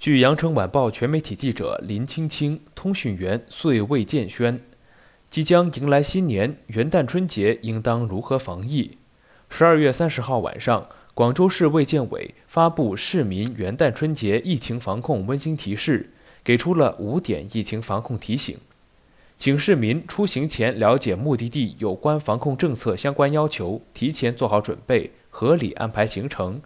据羊城晚报全媒体记者林青青、通讯员遂魏建轩，即将迎来新年，元旦春节应当如何防疫？十二月三十号晚上，广州市卫健委发布市民元旦春节疫情防控温馨提示，给出了五点疫情防控提醒，请市民出行前了解目的地有关防控政策相关要求，提前做好准备，合理安排行程。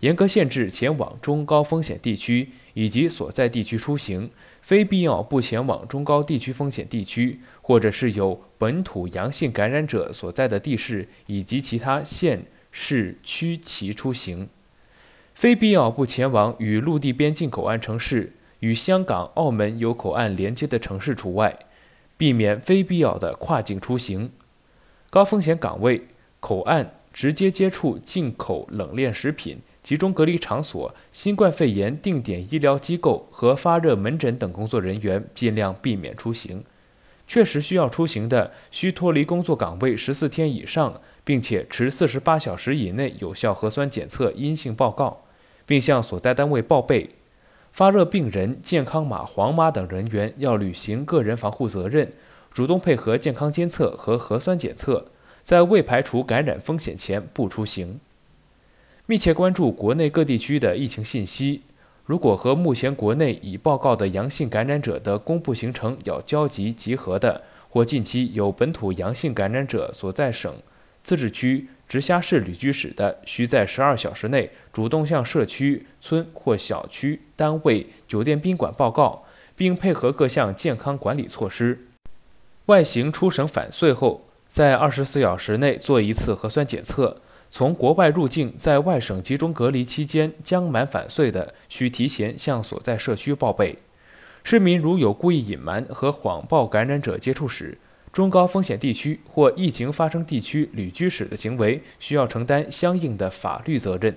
严格限制前往中高风险地区以及所在地区出行，非必要不前往中高地区风险地区，或者是有本土阳性感染者所在的地市以及其他县市区其出行。非必要不前往与陆地边境口岸城市、与香港、澳门有口岸连接的城市除外，避免非必要的跨境出行。高风险岗位、口岸直接接触进口冷链食品。集中隔离场所、新冠肺炎定点医疗机构和发热门诊等工作人员尽量避免出行。确实需要出行的，需脱离工作岗位十四天以上，并且持四十八小时以内有效核酸检测阴性报告，并向所在单位报备。发热病人、健康码黄码等人员要履行个人防护责任，主动配合健康监测和核酸检测，在未排除感染风险前不出行。密切关注国内各地区的疫情信息。如果和目前国内已报告的阳性感染者的公布行程有交集集合的，或近期有本土阳性感染者所在省、自治区、直辖市旅居史的，需在十二小时内主动向社区、村或小区、单位、酒店、宾馆报告，并配合各项健康管理措施。外行出省返穗后，在二十四小时内做一次核酸检测。从国外入境，在外省集中隔离期间将满返穗的，需提前向所在社区报备。市民如有故意隐瞒和谎报感染者接触史、中高风险地区或疫情发生地区旅居史的行为，需要承担相应的法律责任。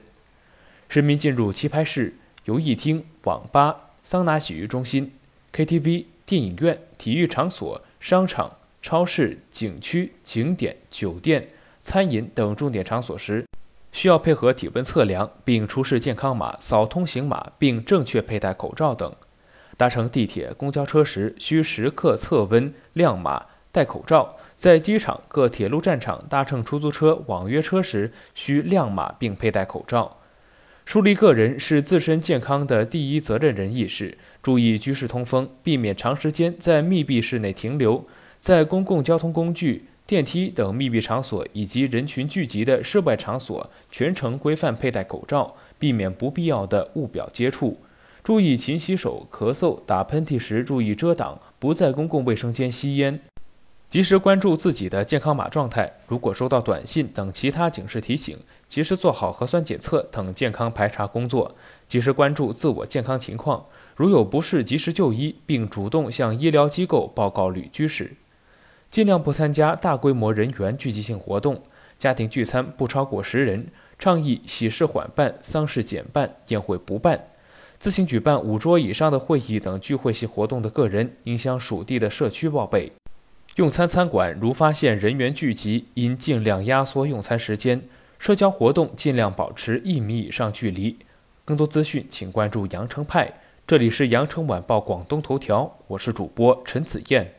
市民进入棋牌室、游艺厅、网吧、桑拿洗浴中心、KTV、电影院、体育场所、商场、超市、景区、景点、酒店。餐饮等重点场所时，需要配合体温测量，并出示健康码、扫通行码，并正确佩戴口罩等。搭乘地铁、公交车时，需时刻测温、亮码、戴口罩。在机场、各铁路站场搭乘出租车、网约车时，需亮码并佩戴口罩。树立个人是自身健康的第一责任人意识，注意居室通风，避免长时间在密闭室内停留。在公共交通工具。电梯等密闭场所以及人群聚集的室外场所，全程规范佩戴口罩，避免不必要的物表接触。注意勤洗手，咳嗽、打喷嚏时注意遮挡，不在公共卫生间吸烟。及时关注自己的健康码状态，如果收到短信等其他警示提醒，及时做好核酸检测等健康排查工作。及时关注自我健康情况，如有不适及时就医，并主动向医疗机构报告旅居史。尽量不参加大规模人员聚集性活动，家庭聚餐不超过十人。倡议喜事缓办，丧事减办，宴会不办。自行举办五桌以上的会议等聚会性活动的个人，应向属地的社区报备。用餐餐馆如发现人员聚集，应尽量压缩用餐时间。社交活动尽量保持一米以上距离。更多资讯，请关注羊城派。这里是羊城晚报广东头条，我是主播陈子燕。